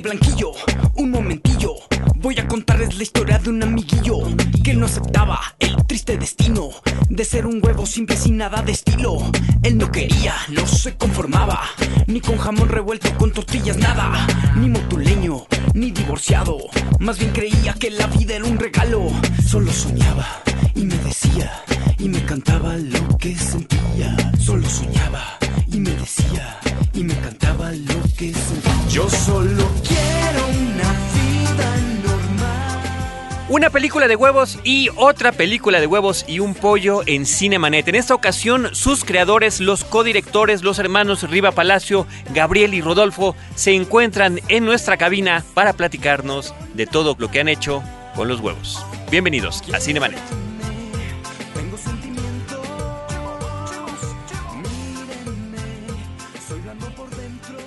Blanquillo, un momentillo. Voy a contarles la historia de un amiguillo que no aceptaba el triste destino de ser un huevo simple sin nada de estilo. Él no quería, no se conformaba, ni con jamón revuelto con tortillas nada, ni motuleño, ni divorciado. Más bien creía que la vida era un regalo. Solo soñaba y me decía y me cantaba lo que sentía. Solo soñaba y me decía y me cantaba lo que sentía. Yo solo Una película de huevos y otra película de huevos y un pollo en Cinemanet. En esta ocasión, sus creadores, los codirectores, los hermanos Riva Palacio, Gabriel y Rodolfo, se encuentran en nuestra cabina para platicarnos de todo lo que han hecho con los huevos. Bienvenidos a Cinemanet. Tengo sentimientos, mírenme, soy blando por dentro.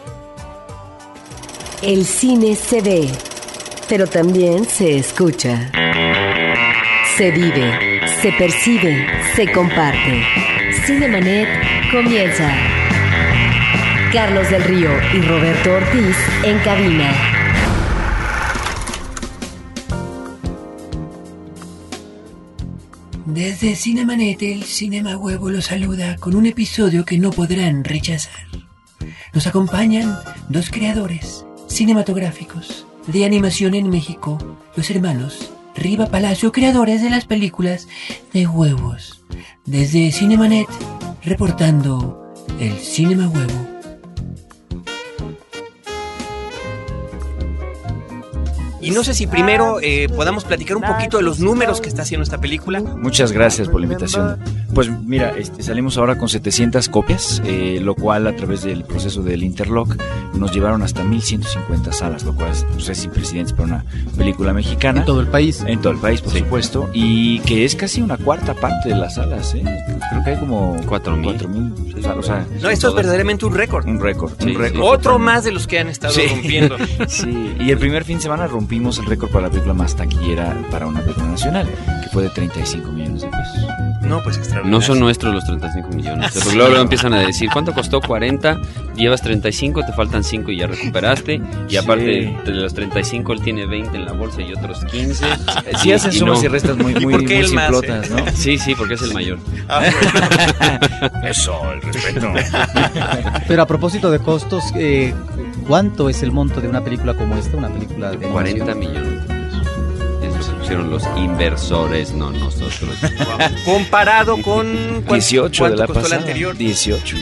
El cine se ve, pero también se escucha. Se vive, se percibe, se comparte. Cinemanet comienza. Carlos del Río y Roberto Ortiz en cabina. Desde Cinemanet, el Cinema Huevo los saluda con un episodio que no podrán rechazar. Nos acompañan dos creadores cinematográficos de animación en México, los hermanos Riva Palacio, creadores de las películas de huevos. Desde Cinemanet, reportando el Cinema Huevo. Y no sé si primero eh, podamos platicar un poquito de los números que está haciendo esta película. Muchas gracias por la invitación. Pues mira, este, salimos ahora con 700 copias, eh, lo cual a través del proceso del Interlock nos llevaron hasta 1150 salas, lo cual es, pues, es sin precedentes para una película mexicana. En todo el país. En todo el país, por supuesto, y que es casi una cuarta parte de las salas, ¿eh? Creo que hay como 4,000. mil salas, o sea, No, esto es verdaderamente un récord. un récord, Sí, un récord. Otro más de los que han estado Sí. rompiendo. Sí, y el primer fin de semana rompimos el récord para la película más taquillera para una película nacional, que fue de 35 millones de pesos. No, pues extraordinario. No son nuestros los 35 millones. Porque luego, luego empiezan a decir, ¿cuánto costó 40? Llevas 35, te faltan 5 y ya recuperaste. Y aparte de los 35, él tiene 20 en la bolsa y otros 15. Si hacen Y sumas no. y restas muy, muy, muy simplotas, ¿no? Sí, sí, porque es el mayor. Eso, el respeto. Pero a propósito de costos, eh, ¿cuánto es el monto de una película como esta? Una película de 40 animación? millones de pesos. Es lo que pusieron los inversores, no nosotros. Comparado con... ¿cuánto- 18 de cuánto la costó pasada. la anterior? 18.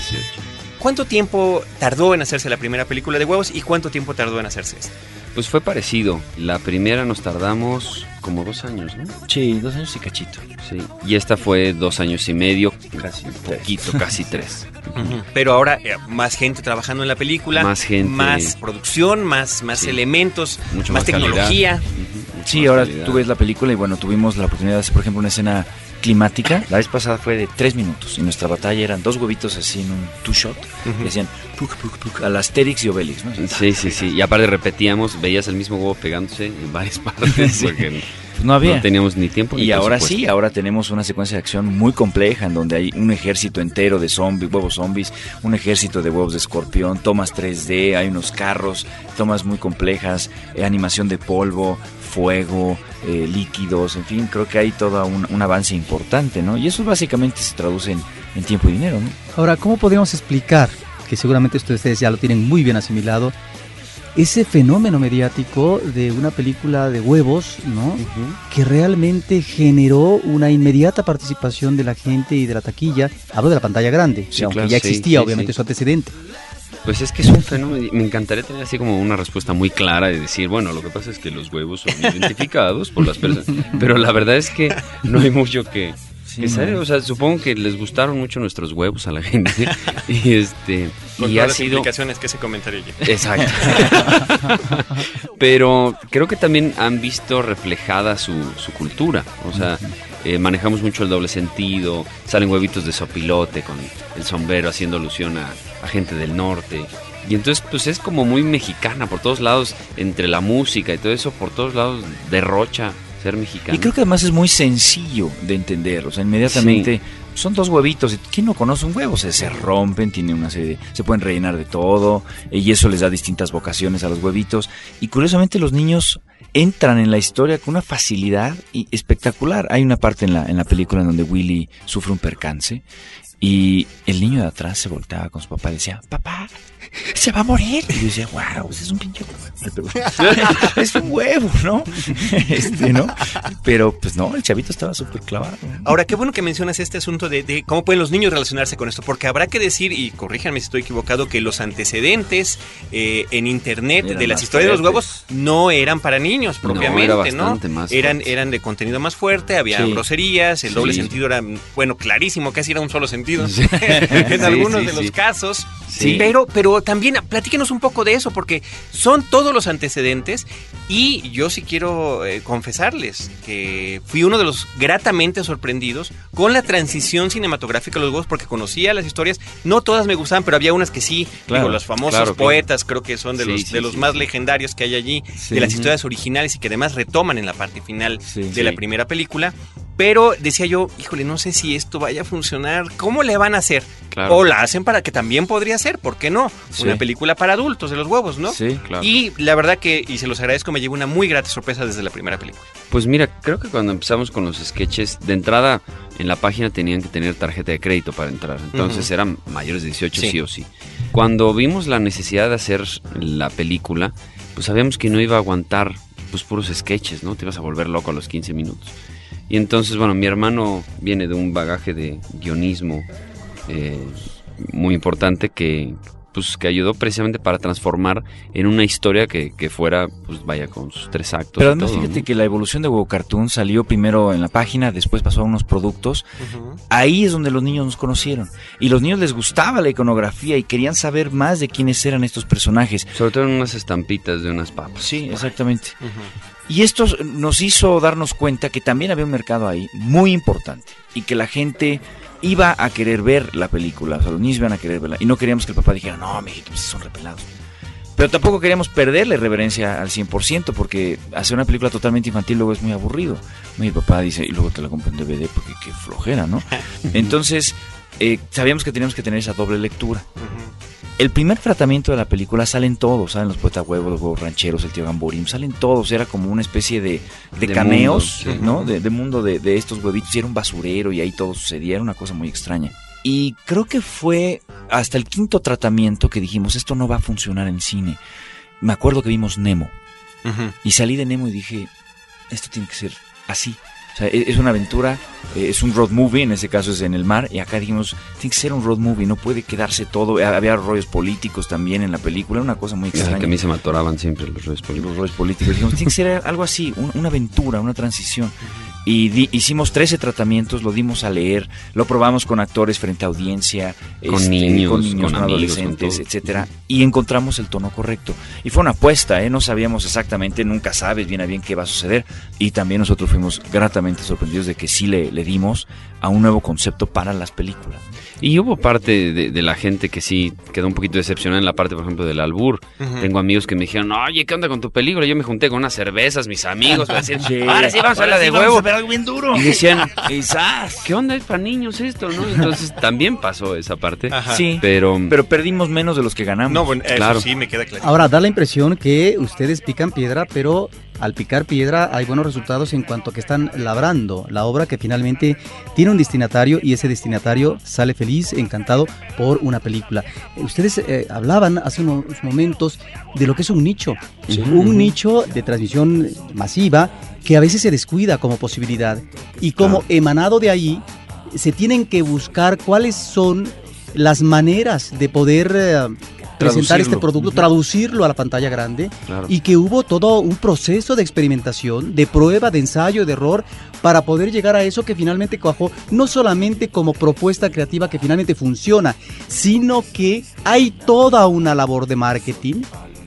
¿Cuánto tiempo tardó en hacerse la primera película de huevos y cuánto tiempo tardó en hacerse esta? Pues fue parecido. La primera nos tardamos como dos años, ¿no? Sí, dos años y cachito. Sí. Y esta fue dos años y medio, Casi poquito, casi tres. Pero ahora eh, más gente trabajando en la película, Más gente. más producción, más, más Sí. elementos, Mucho más, más tecnología. mucho Sí, más ahora calidad. tú ves la película y bueno, tuvimos la oportunidad de hacer, por ejemplo, una escena climática. La vez pasada fue de tres minutos y nuestra batalla eran dos huevitos así en un two-shot y hacían puk, puk, puk, a la Asterix y Obelix, ¿no? Sí, sí, sí. Y aparte repetíamos, veías el mismo huevo pegándose en varias partes porque Pues no había. no teníamos ni tiempo. ni Y ahora sí, ahora tenemos una secuencia de acción muy compleja en donde hay un ejército entero de zombies, huevos zombies, un ejército de huevos de escorpión, tomas 3D, hay unos carros, tomas muy complejas, eh, animación de polvo, fuego, eh, líquidos, en fin, creo que hay todo un, un avance importante, ¿no? Y eso básicamente se traduce en, en tiempo y dinero, ¿no? Ahora, ¿cómo podríamos explicar, que seguramente ustedes ya lo tienen muy bien asimilado, ese fenómeno mediático de una película de huevos, ¿no? Que realmente generó una inmediata participación de la gente y de la taquilla. Hablo de la pantalla grande, Sí, aunque claro, ya existía sí, obviamente sí. su antecedente. Pues es que es un fenómeno. Me encantaría tener así como una respuesta muy clara de decir, bueno, lo que pasa es que los huevos son identificados por las personas. Pero la verdad es que no hay mucho que. que saber. O sea, supongo que les gustaron mucho nuestros huevos a la gente. y este. Con y todas ha las sido. implicaciones que ese comentario lleva. Exacto. Pero creo que también han visto reflejada su, su cultura. O sea, eh, manejamos mucho el doble sentido. Salen huevitos de sopilote con el sombrero haciendo alusión a, a gente del norte. Y entonces, pues es como muy mexicana por todos lados, entre la música y todo eso, por todos lados derrocha ser mexicano. Y creo que además es muy sencillo de entender, o sea, inmediatamente son dos huevitos. ¿Quién no conoce un huevo? Se, se rompen, tiene una serie de- se pueden rellenar de todo eh, y eso les da distintas vocaciones a los huevitos. Y curiosamente los niños entran en la historia con una facilidad y espectacular. Hay una parte en la, en la película en donde Willy sufre un percance y el niño de atrás se volteaba con su papá y decía, papá, se va a morir. Y yo decía, wow, ese es un pinche huevo. es un huevo, ¿no? Este, ¿no? Pero pues no, el chavito estaba súper clavado. Ahora, qué bueno que mencionas este asunto de, de cómo pueden los niños relacionarse con esto, porque habrá que decir, y corríjanme si estoy equivocado, que los antecedentes eh, en internet Eran de las historias de los huevos no eran para niños No, propiamente, era ¿no? bastante más eran, fuertes. eran de contenido más fuerte, había Sí. groserías, el doble sentido era, bueno, clarísimo, casi era un solo sentido Sí. en Sí, algunos sí, de los casos. Sí. Pero, pero también platíquenos un poco de eso, porque son todos los antecedentes y yo sí quiero eh, confesarles que fui uno de los gratamente sorprendidos con la transición cinematográfica de los huevos, porque conocía las historias, no todas me gustaban, pero había unas que sí, Claro, digo, los famosos claro, poetas creo que son de Sí, los, sí, de los sí, más legendarios que hay allí, de las historias originales y que además retoman en la parte final de la primera película. Pero decía yo, híjole, no sé si esto vaya a funcionar. ¿Cómo le van a hacer? Claro. O la hacen para que también podría ser, ¿por qué no? Sí. Una película para adultos de los huevos, ¿no? Sí. Claro. Y la verdad que, y se los agradezco, me llevo una muy grata sorpresa desde la primera película. Pues mira, creo que cuando empezamos con los sketches, de entrada en la página tenían que tener tarjeta de crédito para entrar. Entonces eran mayores de 18 Sí. sí. o sí. Cuando vimos la necesidad de hacer la película, pues sabíamos que no iba a aguantar pues puros sketches, ¿no? Te ibas a volver loco a los 15 minutos. Y entonces, bueno, mi hermano viene de un bagaje de guionismo eh, muy importante que pues que ayudó precisamente para transformar en una historia que, que fuera, pues vaya, con sus tres actos. Pero y además todo, fíjate ¿no? que la evolución de Huevo Cartoon salió primero en la página, después pasó a unos productos. Ahí es donde los niños nos conocieron. Y los niños les gustaba la iconografía y querían saber más de quiénes eran estos personajes. Sobre todo en unas estampitas de unas papas. Sí, exactamente. Y esto nos hizo darnos cuenta que también había un mercado ahí muy importante y que la gente iba a querer ver la película, o sea, los niños iban a querer verla y no queríamos que el papá dijera, no, mijito, pues son repelados. Pero tampoco queríamos perderle reverencia al 100% porque hacer una película totalmente infantil luego es muy aburrido. Mi papá dice, y luego te la compro en DVD porque qué flojera, ¿no? Entonces, eh, sabíamos que teníamos que tener esa doble lectura. El primer tratamiento de la película salen todos, salen los poetas huevos, los huevos rancheros, el tío Gamborín, salen todos, era como una especie de, de De cameos, mundo, sí. ¿no? De, de mundo de, de estos huevitos, y era un basurero y ahí todo sucedía, era una cosa muy extraña. Y creo que fue hasta el quinto tratamiento que dijimos, esto no va a funcionar en cine. Me acuerdo que vimos Nemo, y salí de Nemo y dije, esto tiene que ser así. O sea, e- es una aventura, eh, es un road movie, en ese caso es en el mar, y acá dijimos, tiene que ser un road movie, no puede quedarse todo. Eh, Había rollos políticos también en la película, una cosa muy extraña. que a mí se me atoraban siempre los redes políticos. Los rollos políticos. Dijimos, tiene que ser algo así, un- una aventura, una transición. Y di- hicimos 13 tratamientos, lo dimos a leer, lo probamos con actores frente a audiencia, este, Con niños, con, niños, con adolescentes, con etcétera, y encontramos el tono correcto. Y fue una apuesta, ¿eh? no sabíamos exactamente, nunca sabes bien a bien qué va a suceder. Y también nosotros fuimos gratamente sorprendidos de que sí le, le dimos a un nuevo concepto para las películas. Y hubo parte de, de la gente que sí quedó un poquito decepcionada en la parte, por ejemplo, del albur. Tengo amigos que me dijeron, oye, ¿qué onda con tu película? Yo me junté con unas cervezas, mis amigos, para decir, ahora sí vamos a hablar de huevo. Algo bien duro. Y decían, Quizás. ¿qué onda? Es para niños esto, ¿no? Entonces también pasó esa parte. Ajá. Sí, Pero, pero perdimos menos de los que ganamos. No, bueno, eso Claro. sí me queda claro. Ahora, da la impresión que ustedes pican piedra, pero al picar piedra hay buenos resultados en cuanto a que están labrando la obra que finalmente tiene un destinatario y ese destinatario sale feliz, encantado por una película. Ustedes eh, hablaban hace unos momentos de lo que es un nicho, un nicho de transmisión masiva que a veces se descuida como posibilidad y como emanado de ahí se tienen que buscar cuáles son las maneras de poder eh, presentar este producto, traducirlo a la pantalla grande claro. y que hubo todo un proceso de experimentación, de prueba, de ensayo, de error, para poder llegar a eso que finalmente cuajó, no solamente como propuesta creativa que finalmente funciona, sino que hay toda una labor de marketing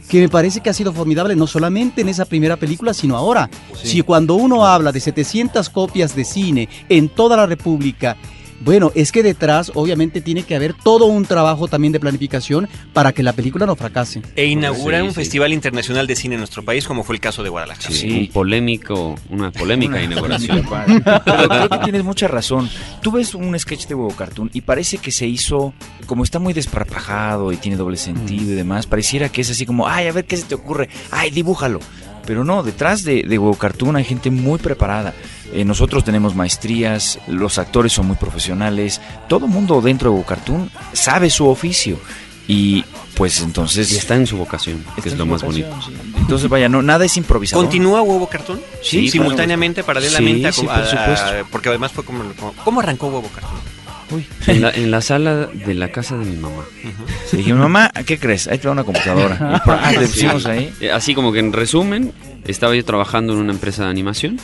que me parece que ha sido formidable no solamente en esa primera película, sino ahora. Si cuando uno habla de 700 copias de cine en toda la República, Bueno, es que detrás obviamente tiene que haber todo un trabajo también de planificación para que la película no fracase. E inaugura Sí, un sí. Festival Internacional de Cine en nuestro país, como fue el caso de Guadalajara. Sí, Sí. un polémico, una polémica inauguración. Pero creo que tienes mucha razón. Tú ves un sketch de huevo cartoon y parece que se hizo, como está muy desparpajado y tiene doble sentido y demás, pareciera que es así como, ay, a ver qué se te ocurre, ay, dibújalo. Pero no, detrás de, de huevo cartoon hay gente muy preparada. Eh, nosotros tenemos maestrías, los actores son muy profesionales, todo mundo dentro de huevo cartoon sabe su oficio. Y pues entonces... Y está en su vocación, que es lo más vocación, bonito. sí. Entonces, vaya, no, nada es improvisado. ¿Continúa Huevo Cartón? Sí, simultáneamente, paralelamente. Sí, a- sí, por a- supuesto. porque además fue como, como- ¿Cómo arrancó Huevo Cartón? En la, en la sala de la casa de mi mamá. Le dije, mamá, ¿qué crees? Ahí te va una computadora. Ah, pusimos ahí. Así como que en resumen, estaba yo trabajando en una empresa de animación,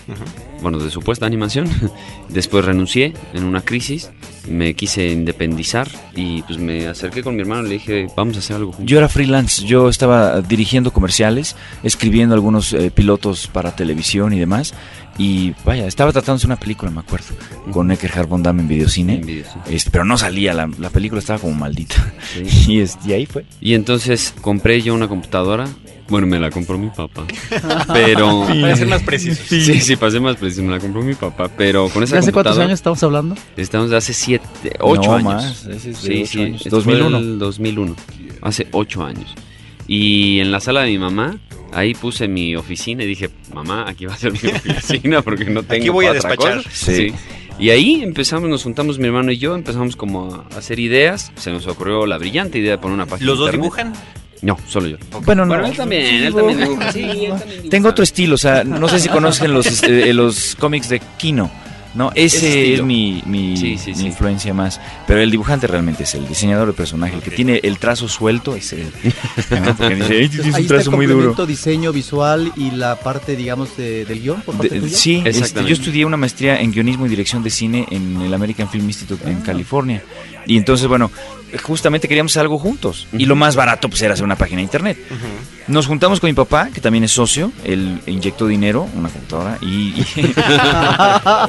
bueno, de supuesta animación. Después renuncié en una crisis, me quise independizar y pues me acerqué con mi hermano y le dije, vamos a hacer algo juntos. Yo era freelance, yo estaba dirigiendo comerciales, escribiendo algunos eh, pilotos para televisión y demás. Y vaya, estaba tratándose de una película, me acuerdo, con Eckhard von Damme en videocine. En video, sí. Este, pero no salía, la, la película estaba como maldita. Sí. Y, es- y ahí fue. Y entonces compré yo una computadora. Bueno, me la compró mi papá. Pero. Para ser más precisos. Sí, sí, pasé más preciso. Me la compró mi papá. Pero con esa ¿De hace cuántos años estamos hablando? Estamos de hace siete, ocho No, años. más, es de sí, ocho sí, años. esto fue 2001. el 2001. Hace ocho años. Y en la sala de mi mamá, ahí puse mi oficina y dije, mamá, aquí va a ser mi oficina porque no tengo Aquí voy a despachar. cosa". Sí. Sí. Y ahí empezamos, nos juntamos mi hermano y yo, empezamos como a hacer ideas. Se nos ocurrió la brillante idea de poner una página. ¿Los dos internet. dibujan? No, solo yo. Bueno, no. Bueno, él también, él también dibuja. Sí, él también dibuja. Tengo otro estilo, o sea, no sé si conocen los, este, los cómics de Kino. No, ese, es mi, mi, Sí, sí, mi sí. influencia más. Pero el dibujante realmente es el diseñador de personaje. El que tiene el trazo suelto es él. ¿no? Porque dice, "Ay, tienes Ahí un está el trazo muy duro. complemento, diseño visual y la parte, digamos, de- del guion por parte De- tuya. sí, este, yo estudié una maestría en guionismo y dirección de cine en el American Film Institute en California. Y entonces, bueno, justamente queríamos hacer algo juntos. Y lo más barato pues era hacer una página de internet. Nos juntamos con mi papá, que también es socio. Él inyectó dinero, una computadora, y... y-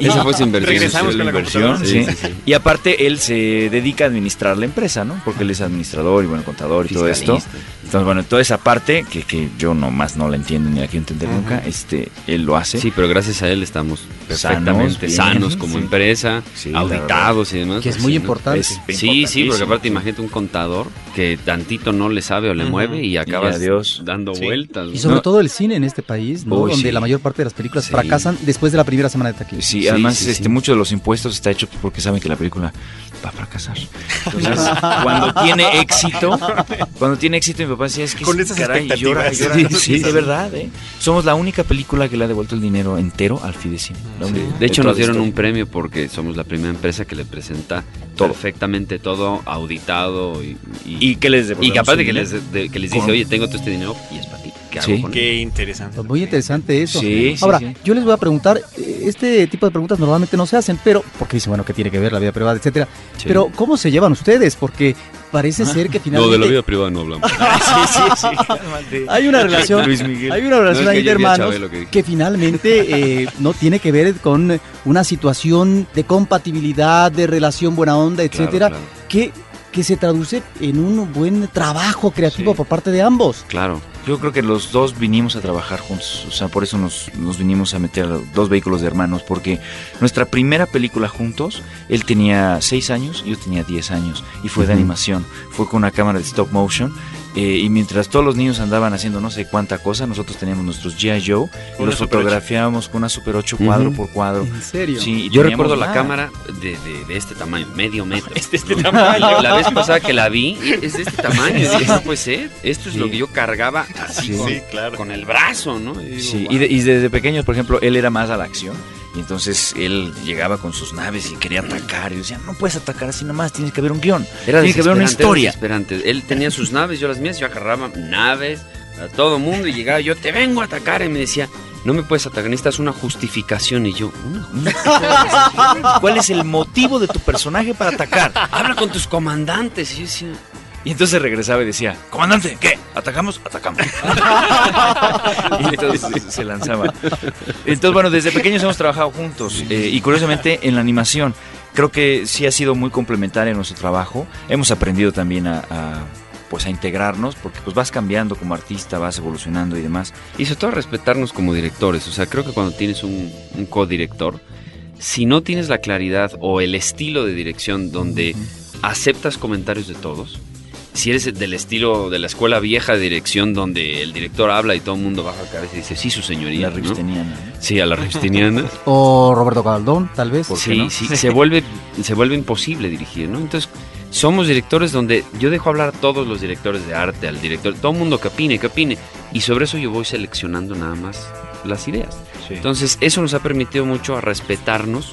Esa fue su inversión. Regresamos con la inversión, sí. Y aparte él se dedica a administrar la empresa, ¿no? Porque él es administrador y bueno, contador y todo esto. Entonces, bueno, toda esa parte que, que yo nomás no la entiendo ni la quiero entender nunca, este, él lo hace. Sí, pero gracias a él estamos perfectamente sanos, como Sí. empresa, Sí, auditados y demás. Que es pues, muy importante. Es Sí, sí, porque aparte imagínate un contador que tantito no le sabe o le mueve y acabas adiós. dando Sí. vueltas. Y sobre No. todo el cine en este país, ¿no? Uy, Donde sí. la mayor parte de las películas Sí. fracasan después de la primera semana de taquilla. Sí, además sí, este sí. mucho de los impuestos está hecho porque saben que la película va a fracasar. Entonces, cuando tiene éxito, cuando tiene éxito papá decía, es que Con es- esas caray, llora, llora. Sí, sí, de verdad, ¿eh? Somos la única película que le ha devuelto el dinero entero al Fidecine. Única. De hecho, nos dieron la un premio porque somos la primera empresa que le presenta Todo. perfectamente todo auditado y, y, ¿Y qué les y capaz de que les, de- que les dice, Con- oye, tengo todo este dinero y es para ti. ¿Qué hago Sí. con él? Qué interesante. Muy interesante eso. Sí, sí, Ahora, sí. yo les voy a preguntar, eh, este tipo de preguntas normalmente no se hacen, pero, porque dicen, bueno, que tiene que ver la vida privada, etcétera. Sí. Pero, ¿cómo se llevan ustedes? Porque parece ser que No, finalmente de la vida privada no hablamos. Sí, sí, sí. hay una relación, Luis Miguel. hay una relación No, es que ahí de hermanos que finalmente eh, no tiene que ver con una situación de compatibilidad, de relación buena onda, Claro, etcétera, claro. que que se traduce en un buen trabajo creativo Sí. por parte de ambos. Claro. Yo creo que los dos vinimos a trabajar juntos, o sea, por eso nos, nos vinimos a meter a dos vehículos de hermanos, porque nuestra primera película juntos, él tenía 6 años, yo tenía 10 años, y fue de Ujú. animación, fue con una cámara de stop motion, eh, y mientras todos los niños andaban haciendo no sé cuánta cosa, nosotros teníamos nuestros G.I. Joe, y los fotografiábamos con una Super 8 cuadro por cuadro. En serio. Sí, Yo recuerdo la cámara de, de- de este tamaño, medio metro. Este, este tamaño. La vez pasada que la vi, es de este tamaño. Y dije, no puede ser. Esto es lo Sí. que yo cargaba así Sí. con, Sí, claro. con el brazo, ¿no? Y digo, Sí, "Wow". y, de- y desde pequeños, por ejemplo, él era más a la acción. Y entonces él llegaba con sus naves y quería atacar. Y yo decía, no puedes atacar así nomás, tienes que haber un guion. Era tiene que haber una historia. era desesperante. Él tenía sus naves, yo las mías, yo agarraba naves a todo mundo y llegaba yo, te vengo a atacar. Y me decía, no me puedes atacar, necesitas una justificación. Y yo, "Una ¿Cuál es el motivo de tu personaje para atacar? Habla con tus comandantes. Y yo decía, Y entonces regresaba y decía, comandante, ¿qué? ¿Atacamos? Atacamos. y entonces se lanzaba. Entonces, bueno, desde pequeños hemos trabajado juntos eh, y curiosamente en la animación. creo que sí ha sido muy complementaria en nuestro trabajo. Hemos aprendido también a, a, pues a integrarnos porque pues vas cambiando como artista, vas evolucionando y demás. Y sobre todo respetarnos como directores. O sea, creo que cuando tienes un, un codirector, si no tienes la claridad o el estilo de dirección donde aceptas comentarios de todos, si eres del estilo de la escuela vieja de dirección donde el director habla y todo el mundo baja la cabeza y dice, sí, su señoría. La ¿no? Sí, a la Ripsteniana. O Roberto Caldón, tal vez. ¿Por qué sí, no? sí, se vuelve, se vuelve imposible dirigir, ¿no? Entonces, somos directores donde yo dejo hablar a todos los directores de arte, al director, todo el mundo que opine, que opine, y sobre eso yo voy seleccionando nada más las ideas. Sí. Entonces, eso nos ha permitido mucho a respetarnos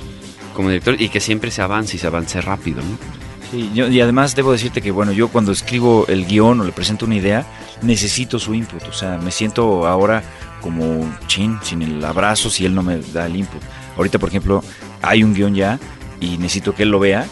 como director y que siempre se avance y se avance rápido, ¿no? Sí, yo- y además debo decirte que, bueno, yo cuando escribo el guion o le presento una idea, necesito su input. O sea, me siento ahora como chin, sin el abrazo si él no me da el input. Ahorita, por ejemplo, hay un guion ya y necesito que él lo vea.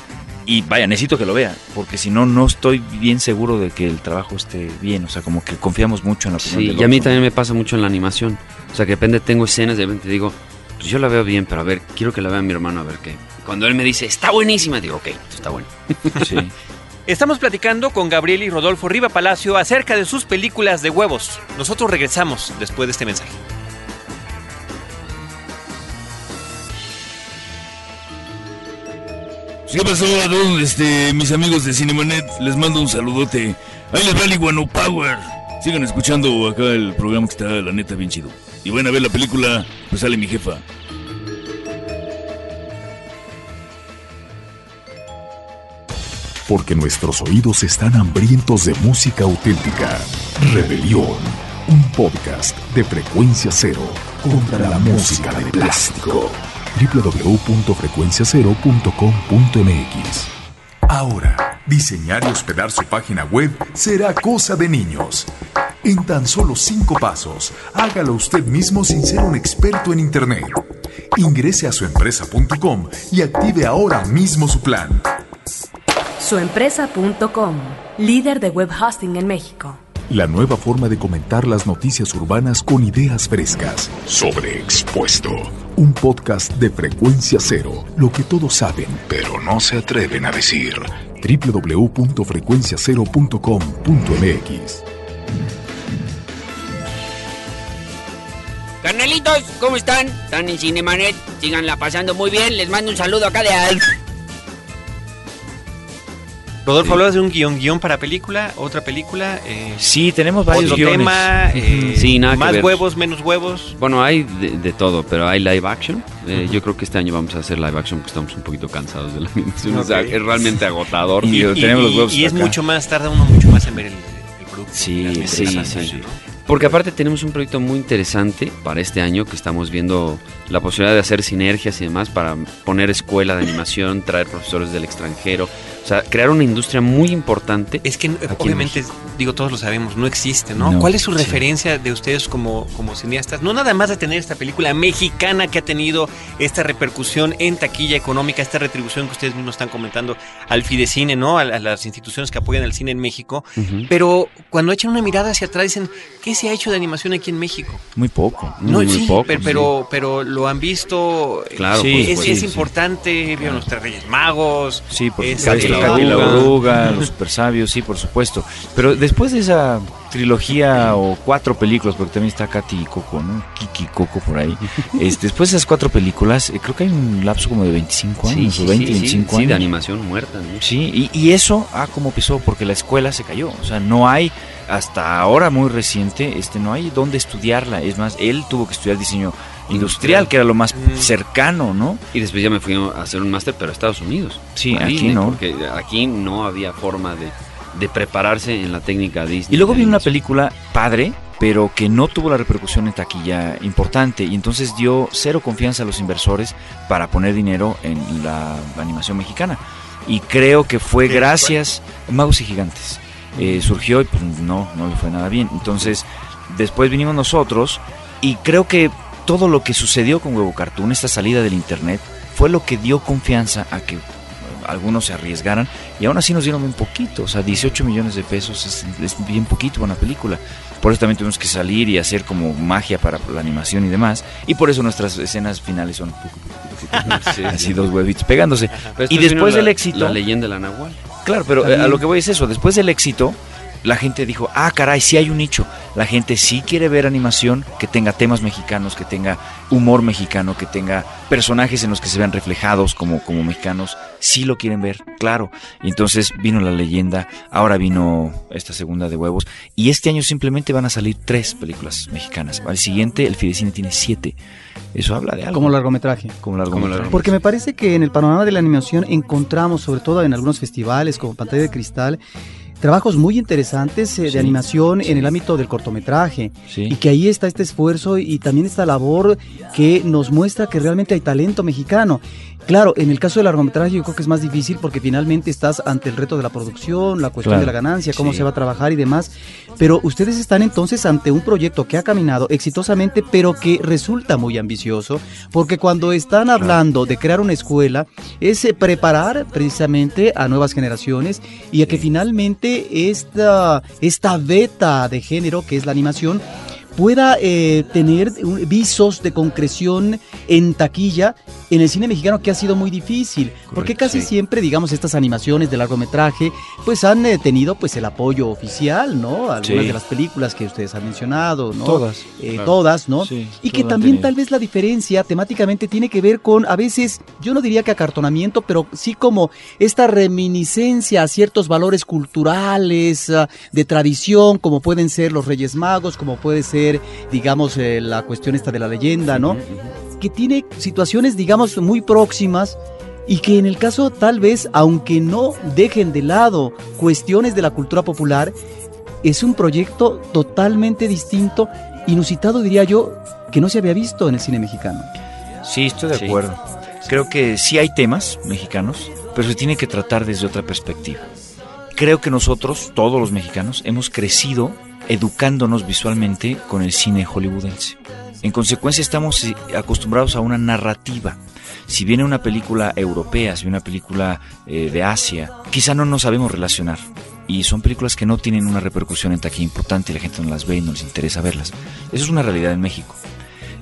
Y vaya, necesito que lo vea, porque si no, no estoy bien seguro de que el trabajo esté bien. O sea, como que confiamos mucho en la opinión Sí, del y a mí también me pasa mucho en la animación. O sea, que de repente tengo escenas, de repente digo, pues yo la veo bien, pero a ver, quiero que la vea mi hermano, a ver qué. Cuando él me dice, está buenísima, digo, ok, está bueno. Sí. Estamos platicando con Gabriel y Rodolfo Riva Palacio acerca de sus películas de huevos. Nosotros regresamos después de este mensaje. ¿Qué pasó a todos este, mis amigos de Cinemanet? Les mando un saludote. Ahí les va el Iguano Power. Sigan escuchando acá el programa que está, la neta, bien chido. Y van a ver la película, pues sale mi jefa. Porque nuestros oídos están hambrientos de música auténtica. Rebelión, un podcast de frecuencia cero contra la música de plástico. www.frecuenciacero.com.mx Ahora, diseñar y hospedar su página web será cosa de niños. En tan solo cinco pasos, hágalo usted mismo sin ser un experto en Internet. Ingrese a suempresa.com y active ahora mismo su plan. Suempresa.com, líder de web hosting en México. La nueva forma de comentar las noticias urbanas con ideas frescas. Sobreexpuesto. Un podcast de frecuencia cero. Lo que todos saben, pero no se atreven a decir. www.frecuenciacero.com.mx Carnalitos, ¿cómo están? Están en Cinemanet, síganla pasando muy bien, les mando un saludo acá de Alf. Rodolfo, hablabas de un guion, guion para película, otra película. Eh, Sí, tenemos varios otro guiones. tema, eh, Sí, nada que más ver. huevos, menos huevos. Bueno, hay de, de todo, pero hay live action. Eh, Yo creo que este año vamos a hacer live action porque estamos un poquito cansados de la animación. O sea, Ok. es realmente agotador. Y- tenemos los huevos y es acá. mucho más, tarda uno mucho más en ver el, el producto. Sí, sí, sí. ¿no? Porque aparte tenemos un proyecto muy interesante para este año que estamos viendo la posibilidad de hacer sinergias y demás para poner escuela de animación, traer profesores del extranjero, sea, crear una industria muy importante. Es que en obviamente, digo, todos lo sabemos, no existe, ¿no? No, ¿Cuál es su sí. referencia de ustedes como, como cineastas? No nada más de tener esta película mexicana que ha tenido esta repercusión en taquilla económica, esta retribución que ustedes mismos están comentando al Fidecine, ¿no? A, a las instituciones que apoyan el cine en México. Pero cuando echan una mirada hacia atrás dicen, ¿qué se ha hecho de animación aquí en México? Muy poco. No, Muy, muy sí, poco, pero, sí. pero, pero lo han visto. eh, Claro, es, supuesto. es sí. importante, vieron los tres Reyes Magos. Sí, por es, supuesto. Eh, la Oruga. los super sabios, sí, por supuesto. Pero después de esa trilogía o cuatro películas, porque también está Katy y Coco, ¿no? Kiki y Coco por ahí. Este, después de esas cuatro películas, eh, creo que hay un lapso como de 25 Sí, años sí, o 20, sí, sí, 25 sí, años. de animación muerta. ¿no? Sí, y, y eso, ah, como empezó, porque la escuela se cayó. O sea, no hay, hasta ahora muy reciente, este, no hay dónde estudiarla. Es más, él tuvo que estudiar diseño industrial, que era lo más cercano, ¿no? Y después ya me fui a hacer un máster, pero a Estados Unidos. Sí, A aquí Disney, no. Porque aquí no había forma de, de prepararse en la técnica Disney. Y luego viene una película padre, pero que no tuvo la repercusión en taquilla importante y entonces dio cero confianza a los inversores para poner dinero en la animación mexicana. Y creo que fue gracias a Magos y Gigantes. Eh, surgió y pues no, no le fue nada bien. Entonces, después vinimos nosotros y creo que todo lo que sucedió con Huevo Cartoon, esta salida del internet, fue lo que dio confianza a que eh, algunos se arriesgaran y aún así nos dieron un poquito, o sea, 18 millones de pesos es, es bien poquito para una película. Por eso también tuvimos que salir y hacer como magia para la animación y demás. Y por eso nuestras escenas finales son Sí, así sí. dos huevitos pegándose. Pero Y después del la- éxito, La leyenda de la Nahual. claro, pero eh, a lo que voy es eso, después del éxito, la gente dijo, ah, caray, sí hay un nicho. La gente sí quiere ver animación que tenga temas mexicanos, que tenga humor mexicano, que tenga personajes en los que se vean reflejados como, como mexicanos. Sí lo quieren ver, claro. Y entonces vino la leyenda, ahora vino esta segunda de huevos. Y este año simplemente van a salir tres películas mexicanas. Al siguiente, el Fidecine tiene siete. Eso habla de algo. Como largometraje. Como largometraje. Porque me parece que en el panorama de la animación encontramos, sobre todo en algunos festivales como Pantalla de Cristal, trabajos muy interesantes eh, de animación sí. en el ámbito del cortometraje. Sí. Y que ahí está este esfuerzo y también esta labor que nos muestra que realmente hay talento mexicano. Claro, en el caso del largometraje yo creo que es más difícil porque finalmente estás ante el reto de la producción, la cuestión Claro, de la ganancia, cómo sí. se va a trabajar y demás. Pero ustedes están entonces ante un proyecto que ha caminado exitosamente, pero que resulta muy ambicioso, porque cuando están hablando de crear una escuela, es eh, preparar precisamente a nuevas generaciones y a que finalmente esta, esta beta de género que es la animación pueda eh, tener visos de concreción en taquilla en el cine mexicano que ha sido muy difícil, porque casi sí. siempre, digamos, estas animaciones de largometraje, pues han eh, tenido pues el apoyo oficial, ¿no? Algunas Sí. de las películas que ustedes han mencionado, ¿no? Todas. Eh, Claro. Todas, ¿no? Sí, y que también tal vez la diferencia temáticamente tiene que ver con, a veces, yo no diría que acartonamiento, pero sí como esta reminiscencia a ciertos valores culturales, ah, de tradición, como pueden ser los Reyes Magos, como puede ser, digamos, eh, la cuestión esta de la leyenda, ¿no? Que tiene situaciones, digamos, muy próximas y que en el caso tal vez, aunque no dejen de lado cuestiones de la cultura popular, es un proyecto totalmente distinto, inusitado diría yo, que no se había visto en el cine mexicano. Sí, estoy de Sí. acuerdo. Creo que sí hay temas mexicanos, pero se tiene que tratar desde otra perspectiva. Creo que nosotros, todos los mexicanos, hemos crecido educándonos visualmente con el cine hollywoodense. En consecuencia estamos eh, acostumbrados a una narrativa. Si viene una película europea, si viene una película eh, de Asia, quizá no nos sabemos relacionar. Y son películas que no tienen una repercusión en taquilla importante y la gente no las ve y no les interesa verlas. Eso es una realidad en México.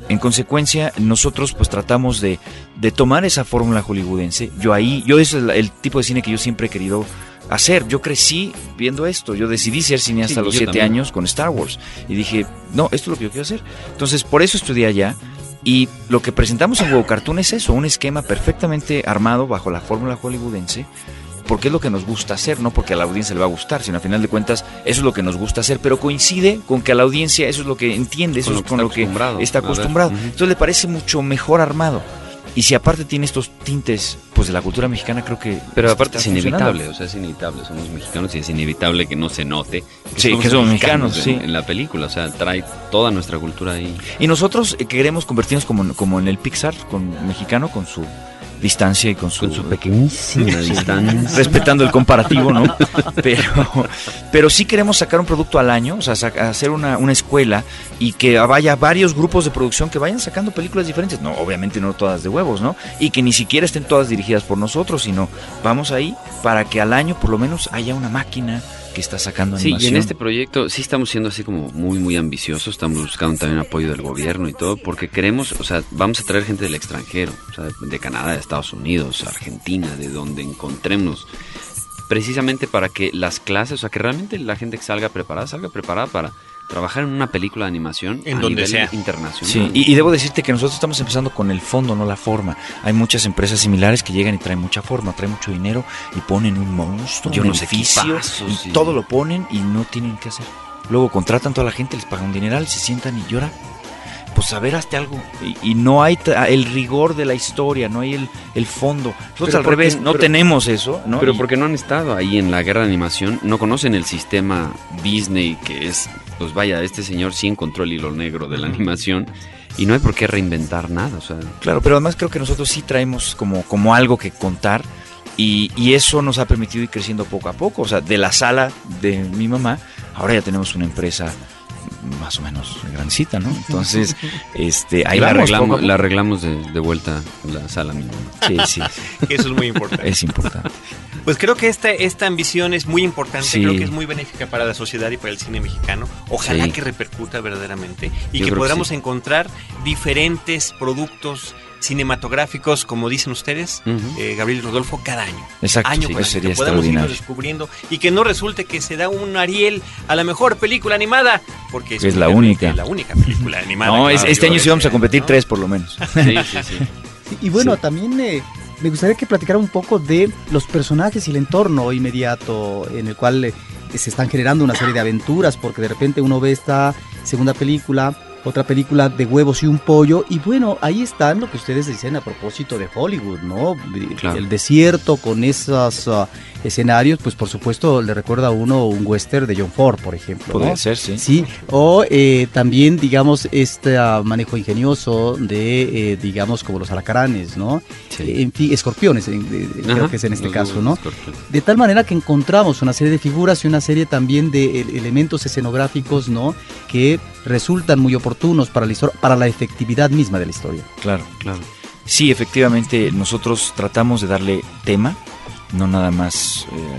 En consecuencia, nosotros pues tratamos de, de tomar esa fórmula hollywoodense. Yo ahí, yo ese es el, el tipo de cine que yo siempre he querido hacer. Yo crecí viendo esto. Yo decidí ser cineasta Sí, a los siete también. años con Star Wars. Y dije, no, esto es lo que yo quiero hacer. Entonces, por eso estudié allá. Y lo que presentamos en Wow Cartoon es eso, un esquema perfectamente armado bajo la fórmula hollywoodense, porque es lo que nos gusta hacer, no porque a la audiencia le va a gustar, sino a final de cuentas eso es lo que nos gusta hacer, pero coincide con que a la audiencia eso es lo que entiende, eso Con es con lo que está acostumbrado. Entonces le parece mucho mejor armado. Y si aparte tiene estos tintes pues de la cultura mexicana, creo que Pero aparte es inevitable, o sea, es inevitable, somos mexicanos y es inevitable que no se note Sí, que somos mexicanos, en, sí. en la película, o sea, trae toda nuestra cultura ahí. Y nosotros eh, queremos convertirnos como, como en el Pixar con mexicano con su distancia y con su, Con su pequeñísima distancia. respetando el comparativo, ¿no? Pero, pero sí queremos sacar un producto al año, o sea, hacer una, una escuela y que vaya varios grupos de producción que vayan sacando películas diferentes. No, obviamente no todas de huevos, ¿no? Y que ni siquiera estén todas dirigidas por nosotros, sino vamos ahí para que al año por lo menos haya una máquina que está sacando Sí, y animación. en este proyecto sí estamos siendo así como muy, muy ambiciosos, estamos buscando también apoyo del gobierno y todo, porque queremos, o sea, vamos a traer gente del extranjero, o sea, de Canadá, de Estados Unidos, Argentina, de donde encontremos, precisamente para que las clases, o sea, que realmente la gente que salga preparada, salga preparada para trabajar en una película de animación En a donde nivel sea. internacional. Sí, y, y debo decirte que nosotros estamos empezando con el fondo, no la forma. Hay muchas empresas similares que llegan y traen mucha forma, traen mucho dinero y ponen un monstruo, Y un edificio y y- todo lo ponen y no tienen que hacer. Luego contratan a toda la gente, les pagan un dineral, se sientan y lloran. Pues a ver, hazte algo. Y, y no hay tra- el rigor de la historia, no hay el, el fondo. Nosotros Pero al revés, no pero- tenemos eso, ¿no? Pero Y- porque no han estado ahí en la guerra de animación, no conocen el sistema Disney que es, pues vaya, este señor sí encontró el hilo negro de la animación y no hay por qué reinventar nada, o sea, Claro, pero además creo que nosotros sí traemos como, como algo que contar y, y eso nos ha permitido ir creciendo poco a poco. O sea, de la sala de mi mamá, ahora ya tenemos una empresa más o menos grandecita, ¿no? Entonces, este, ahí la vamos arreglamos, la arreglamos de, de vuelta en la sala misma. Sí, sí, Eso es muy importante. es importante. Pues creo que esta, esta ambición es muy importante, Sí. creo que es muy benéfica para la sociedad y para el cine mexicano. Ojalá Sí. que repercuta verdaderamente y Yo que podamos sí. encontrar diferentes productos cinematográficos, como dicen ustedes, eh, Gabriel y Rodolfo, cada año. Exacto, año sí, eso año, sería que podamos extraordinario. descubriendo y que no resulte que se da un Ariel a la mejor película animada, porque Es la única. La única película animada. No, es- este año sí vamos a competir ¿no? tres por lo menos. Sí, sí, sí. Y bueno, Sí. también eh, me gustaría que platicara un poco de los personajes y el entorno inmediato en el cual eh, se están generando una serie de aventuras, porque de repente uno ve esta segunda película, otra película de huevos y un pollo, y bueno, ahí están lo que ustedes dicen a propósito de Hollywood, ¿no? Claro. El desierto con esos ah, escenarios, pues por supuesto le recuerda a uno un western de John Ford, por ejemplo. ¿no? ser, sí. Sí, o eh, también, digamos, este ah, manejo ingenioso de, eh, digamos, como los alacranes, ¿no? Eh, En fin, escorpiones, en- de- creo que es en este caso, ¿no? de tal manera que encontramos una serie de figuras y una serie también de eh, elementos escenográficos, ¿no? Que resultan muy oportunos para la, histor- para la efectividad misma de la historia. Claro. Claro. Sí, efectivamente, nosotros tratamos de darle tema, no nada más eh,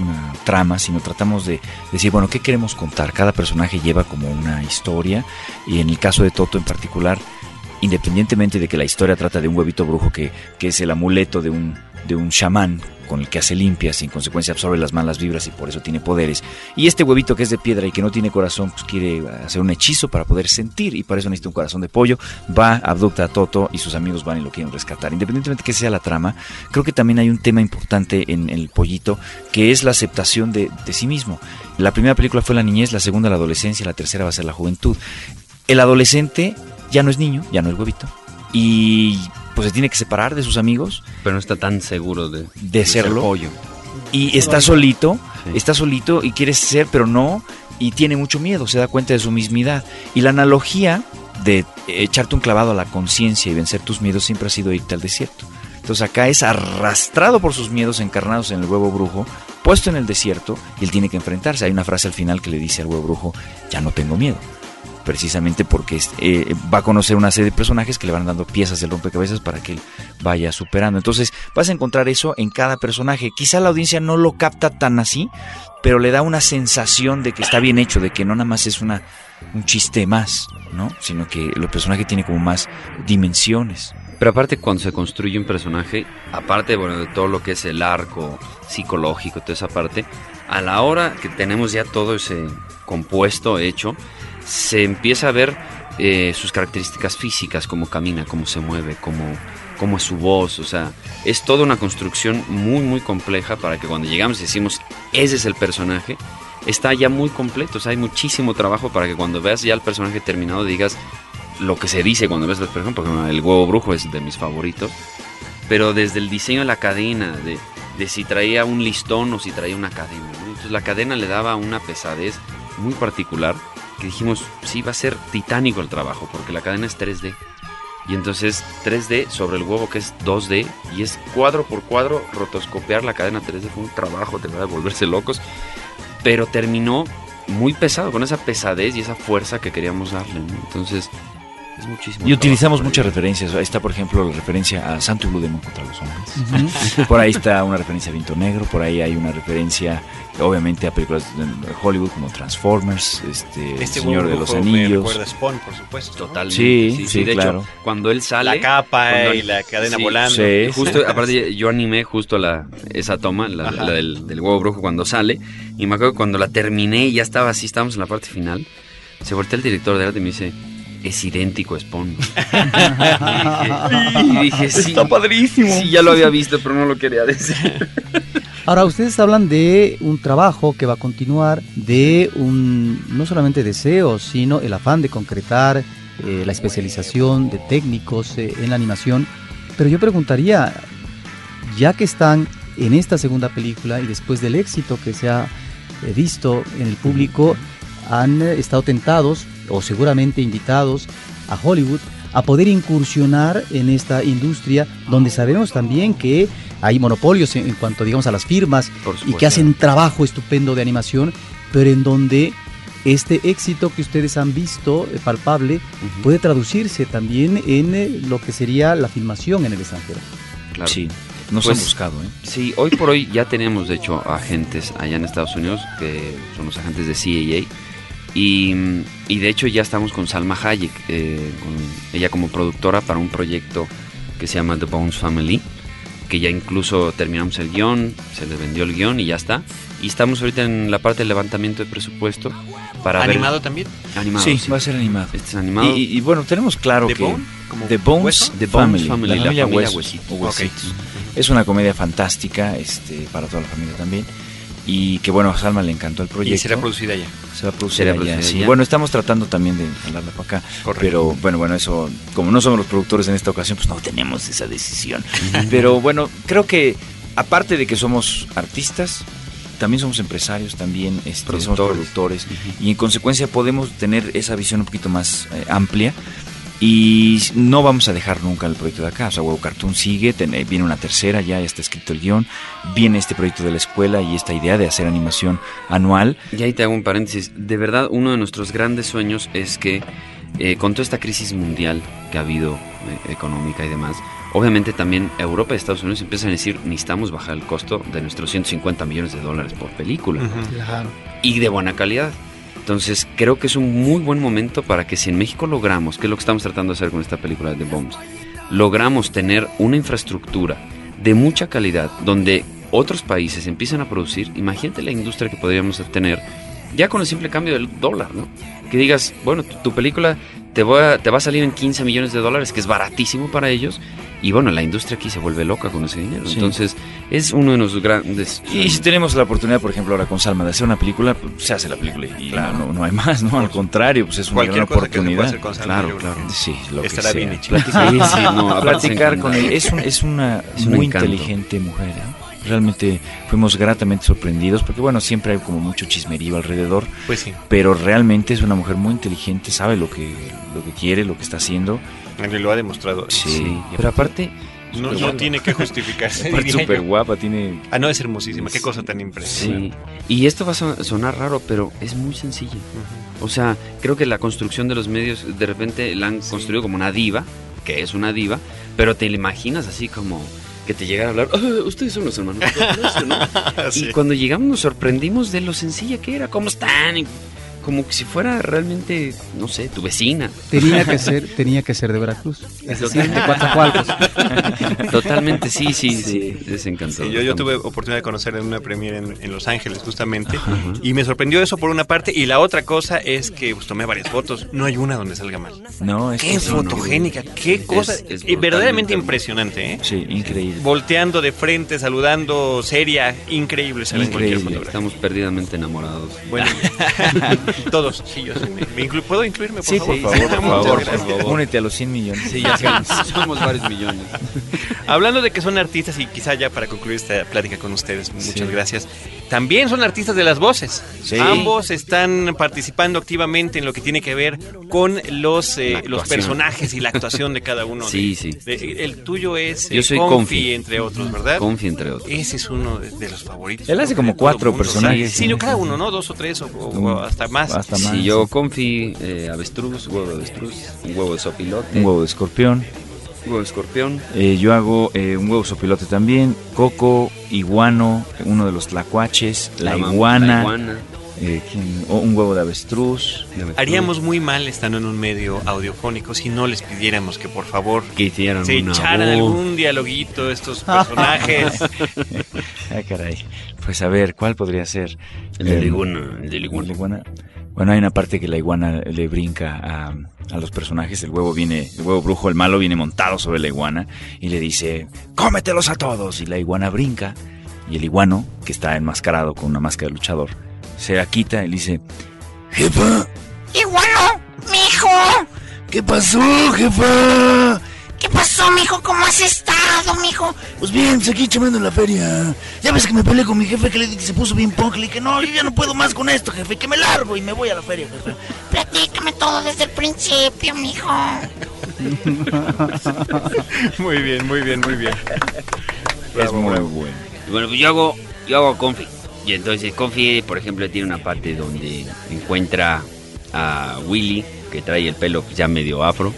una trama, sino tratamos de decir, bueno, ¿qué queremos contar? Cada personaje lleva como una historia y en el caso de Toto en particular, independientemente de que la historia trata de un huevito brujo que, que es el amuleto de un, de un chamán con el que hace limpias y en consecuencia absorbe las malas vibras y por eso tiene poderes. Y este huevito que es de piedra y que no tiene corazón, pues quiere hacer un hechizo para poder sentir y para eso necesita un corazón de pollo. Va, abducta a Toto y sus amigos van y lo quieren rescatar. Independientemente de que sea la trama, creo que también hay un tema importante en, el pollito que es la aceptación de, de sí mismo. La primera película fue la niñez, la segunda la adolescencia, la tercera va a ser la juventud. El adolescente ya no es niño, ya no es huevito. Y pues se tiene que separar de sus amigos. Pero no está tan seguro de, de ser serlo. Y está solito, Sí. está solito y quiere ser, pero no, y tiene mucho miedo, se da cuenta de su mismidad. Y la analogía de echarte un clavado a la conciencia y vencer tus miedos siempre ha sido irte al desierto. Entonces acá es arrastrado por sus miedos encarnados en el huevo brujo, puesto en el desierto, y él tiene que enfrentarse. Hay una frase al final que le dice al huevo brujo, ya no tengo miedo precisamente porque eh, va a conocer una serie de personajes que le van dando piezas del rompecabezas para que él vaya superando. Entonces vas a encontrar eso en cada personaje. Quizá la audiencia no lo capta tan así, pero le da una sensación de que está bien hecho, de que no nada más es una, un chiste más, ¿no? Sino que el personaje tiene como más dimensiones. Pero aparte cuando se construye un personaje, aparte bueno, de todo lo que es el arco psicológico, toda esa parte, a la hora que tenemos ya todo ese compuesto hecho, se empieza a ver eh, sus características físicas, cómo camina, cómo se mueve, cómo, cómo es su voz, o sea, es toda una construcción muy muy compleja para que cuando llegamos y decimos, ese es el personaje, está ya muy completo, o sea, hay muchísimo trabajo para que cuando veas ya el personaje terminado digas, lo que se dice cuando ves, por ejemplo, porque el huevo brujo es de mis favoritos, pero desde el diseño de la cadena, de, de si traía un listón o si traía una cadena. Entonces la cadena le daba una pesadez muy particular que dijimos, sí, va a ser titánico el trabajo, porque la cadena es 3D. Y entonces 3D sobre el huevo que es 2D y es cuadro por cuadro, rotoscopiar la cadena 3D fue un trabajo, de verdad, de volverse locos. Pero terminó muy pesado, con esa pesadez y esa fuerza que queríamos darle. Entonces, es muchísimo. Y utilizamos muchas referencias. Ahí está, por ejemplo, la referencia a Santo y Blue Demon contra los hombres. Por ahí está una referencia a Viento Negro. Por ahí hay una referencia, obviamente, a películas de Hollywood como Transformers, este, Este Señor huevo de los me Anillos. recuerda a Spawn, por supuesto. ¿no? Totalmente. Sí, sí, de claro. hecho, cuando él sale. La capa cuando- y la cadena Sí, volando. sí. Justo, aparte, yo animé justo la, esa toma, la, la del, del huevo brujo cuando sale. Y me acuerdo que cuando la terminé y ya estaba así, estábamos en la parte final. Se voltea el director de arte y me dice: Es idéntico a Spawn. y dije, y dije, sí. Está padrísimo. Sí, ya lo había visto, pero no lo quería decir. Ahora, ustedes hablan de un trabajo que va a continuar, de un no solamente deseo, sino el afán de concretar eh, la especialización de técnicos eh, en la animación. Pero yo preguntaría, ya que están en esta segunda película y después del éxito que se ha eh, visto en el público, han eh, estado tentados o seguramente invitados a Hollywood a poder incursionar en esta industria donde sabemos también que hay monopolios en, en cuanto digamos a las firmas y que hacen trabajo estupendo de animación, pero en donde este éxito que ustedes han visto eh, palpable puede traducirse también en eh, lo que sería la filmación en el extranjero. Claro. Sí, nos Pues- han buscado, ¿eh? Sí, hoy por hoy ya tenemos de hecho agentes allá en Estados Unidos que son los agentes de CAA y, y de hecho ya estamos con Salma Hayek, eh, con ella como productora para un proyecto que se llama The Bones Family, que ya incluso terminamos el guion, se le vendió el guion y ya está. Y estamos ahorita en la parte del levantamiento de presupuesto para ver- ¿Animado también? Animado, Sí, sí. va a ser animado. Este es animado. Y, y- y bueno, tenemos claro ¿The que Bone? ¿Como The Bones, hueso? The Bones Family, Family, la la familia, Huesitos. o Huesitos. Es una comedia fantástica este, para toda la familia también. Y que bueno, a Salma le encantó el proyecto. Y será producida ya. Se va a producir Será allá, producida sí. allá. Bueno, estamos tratando también de jalarla para acá. Correcto. Pero bueno, bueno, eso, como no somos los productores en esta ocasión, pues no tenemos esa decisión. pero bueno, creo que aparte de que somos artistas, también somos empresarios, también este, somos Productores. productores. Y en consecuencia podemos tener esa visión un poquito más eh, amplia. Y no vamos a dejar nunca el proyecto de acá. O sea, Huevo Cartoon sigue, eh, viene una tercera, ya, ya está escrito el guion. Viene este proyecto de la escuela y esta idea de hacer animación anual. Y ahí te hago un paréntesis. De verdad, uno de nuestros grandes sueños es que eh, con toda esta crisis mundial que ha habido, eh, económica y demás, obviamente también Europa y Estados Unidos empiezan a decir, necesitamos bajar el costo de nuestros 150 millones de dólares por película. Claro. y de buena calidad. Entonces creo que es un muy buen momento para que si en México logramos, que es lo que estamos tratando de hacer con esta película de The Bombs, logramos tener una infraestructura de mucha calidad donde otros países empiezan a producir, imagínate la industria que podríamos tener ya con el simple cambio del dólar, ¿no? Que digas, bueno, tu, tu película te va, te va a salir en 15 millones de dólares, que es baratísimo para ellos, y bueno, la industria aquí se vuelve loca con ese dinero. Sí. Entonces es uno de los grandes... Y si tenemos la oportunidad, por ejemplo, ahora con Salma de hacer una película, pues, se hace la película y Claro. no, no hay más, ¿no? Al contrario, pues es una Cualquier gran cosa que se pueda oportunidad. hacer con Salma, Claro, claro. Sí, lo Estará que bien sea. hecho. Platicar, Sí, sí, no, aparte platicar con él. Es, un- es una Es muy encanto. inteligente mujer. ¿eh? Realmente fuimos gratamente sorprendidos porque, bueno, siempre hay como mucho chismerío alrededor, Pues sí, pero realmente es una mujer muy inteligente, sabe lo que, lo que quiere, lo que está haciendo. lo ha demostrado. Sí, pero aparte, No, no tiene que justificarse. diría súper guapa, tiene... Ah, no, es hermosísima. Qué cosa tan impresionante. Sí. Y esto va a son- sonar raro, pero es muy sencillo. O sea, creo que la construcción de los medios de repente la han construido como una diva, que es una diva, pero te la imaginas así como que te llegara a hablar, "Ah, ustedes son los hermanos. Palacio", ¿no? Sí. Y cuando llegamos nos sorprendimos de lo sencilla que era, cómo están, y como que si fuera realmente, no sé, tu vecina. Tenía que ser, tenía que ser de Veracruz. Es decir, de. Totalmente, sí, sí, sí, es encantador. Sí, yo, yo tuve oportunidad de conocer en una premiere en, en Los Ángeles justamente y me sorprendió eso por una parte y la otra cosa es que pues, tomé varias fotos, no hay una donde salga mal. No, es Qué fotogénica, qué cosa, es verdaderamente impresionante, ¿eh? Sí, increíble. Volteando de frente, saludando, seria, increíble Increíble. Estamos perdidamente enamorados. Bueno, todos, sí, yo sí. me- me inclu- ¿Puedo incluirme, por Sí, favor? por favor, por Muchas favor, gracias. por favor. Únete a los 100 millones. Sí, ya somos, somos varios millones. Hablando de que son artistas y quizá ya para concluir esta plática con ustedes, muchas Sí. gracias. También son artistas de las voces. Sí. Ambos están participando activamente en lo que tiene que ver con los, eh, los personajes y la actuación de cada uno. Sí, de- sí. de- el tuyo es Yo eh, soy Confi, Confi. entre otros, ¿verdad? Confi, entre otros. Ese es uno de, de los favoritos. Él hace como cuatro personajes, Sí, cada uno, ¿no? Dos o tres o, o- o hasta más. Hasta más. Si yo confi, eh, avestruz, huevo de avestruz, un huevo de sopilote, Un huevo de escorpión. huevo de escorpión, Eh, yo hago eh, un huevo sopilote también, coco, iguano, uno de los tlacuaches, la, mam- iguana, la iguana, eh, un huevo de avestruz. de avestruz, Haríamos muy mal estando en un medio audiofónico si no les pidiéramos que por favor que hicieran se una echaran voz. algún dialoguito estos personajes. Ah, caray. Pues a ver, ¿cuál podría ser? El de la Eh, iguana, el de la ¿La iguana. iguana? Bueno, hay una parte que la iguana le brinca a, a los personajes. El huevo viene, el huevo brujo, el malo, viene montado sobre la iguana y le dice, cómetelos a todos. Y la iguana brinca y el iguano, que está enmascarado con una máscara de luchador, se la quita y le dice, jefa, Iguano, mijo. ¿Qué pasó, jefa? ¿Qué pasó, mijo? ¿Cómo has estado, mijo? Pues bien, pues aquí chamando en la feria. Ya ves que me peleé con mi jefe que le dije que se puso bien punk. Le dije, no, yo ya no puedo más con esto, jefe, que me largo y me voy a la feria, jefe. Platícame todo desde el principio, mijo. muy bien, muy bien, muy bien. es muy bueno. Y Bueno, pues yo hago, yo hago confi. Y entonces confi, por ejemplo, tiene una parte donde encuentra a Willy, que trae el pelo ya medio afro,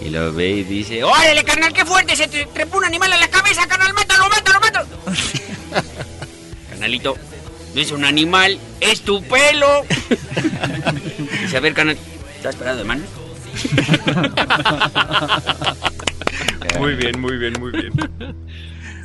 y lo ve y dice, ¡Oh! ¡Órale, carnal, qué fuerte! Se te trepó un animal en la cabeza, carnal. ¡Mátalo, mátalo, mátalo! Carnalito, no es un animal, es tu pelo. Dice, a ver, carnal, ¿estás parado de mano? Muy bien, muy bien, muy bien.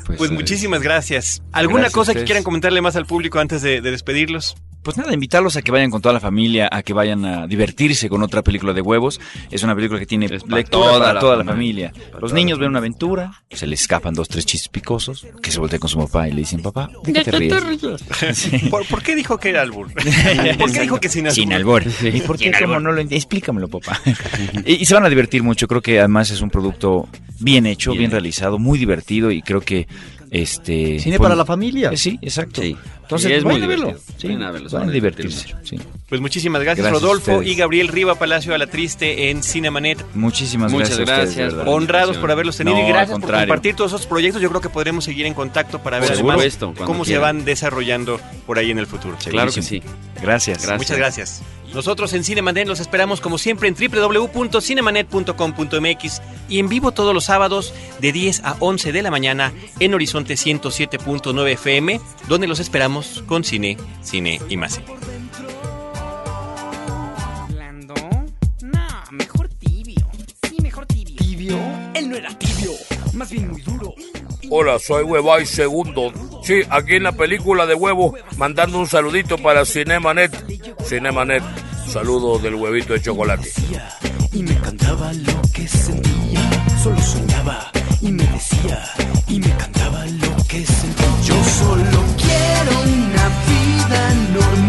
Pues, Pues eh, muchísimas gracias. ¿Alguna gracias cosa que quieran comentarle más al público antes de, de despedirlos? Pues nada, invitarlos a que vayan con toda la familia, a que vayan a divertirse con otra película de huevos. Es una película que tiene lectura toda para la toda la familia. Los niños ven una aventura, se les escapan dos, tres chistes picosos, que se voltea con su papá y le dicen, papá, ¿de qué te ríes? Sí. ¿Por, por qué dijo que era albur? ¿Por qué dijo que sin albur? Sin albur. ¿Y por qué? ¿Cómo no lo? Explícamelo, papá. y, y se van a divertir mucho. Creo que además es un producto bien hecho, bien, Bien. realizado, muy divertido y creo que este Cine pues, para la familia. eh, Sí, exacto. Sí. Entonces, es muy a verlo. divertido. Sí, Vayan a divertirse. sí. Pues muchísimas gracias, Rodolfo y Gabriel Riva Palacio a la Triste en Cinemanet. Muchísimas Muchas gracias. ustedes, verdad. Honrados por haberlos tenido No, y gracias por compartir todos esos proyectos. Yo creo que podremos seguir en contacto para ver además cuando cómo se van desarrollando por ahí en el futuro. Claro que sí. Gracias. Gracias. Muchas gracias. Nosotros en Cinemanet los esperamos como siempre en www.cinemanet.com.mx y en vivo todos los sábados de 10 a 11 de la mañana en Horizonte 107.9 FM, donde los esperamos con cine, cine y más cine. ¿Blando? No, mejor tibio. Sí, mejor tibio. ¿Tibio? Él no era tibio, más bien muy duro. Hola, soy Huevay Segundo. Sí, aquí en la película de huevo, mandando un saludito para Cinemanet. Cinemanet, saludo del huevito de chocolate. Y me cantaba lo que sentía. Solo soñaba y me decía. Y me cantaba lo que sentía. Yo solo quiero una vida normal.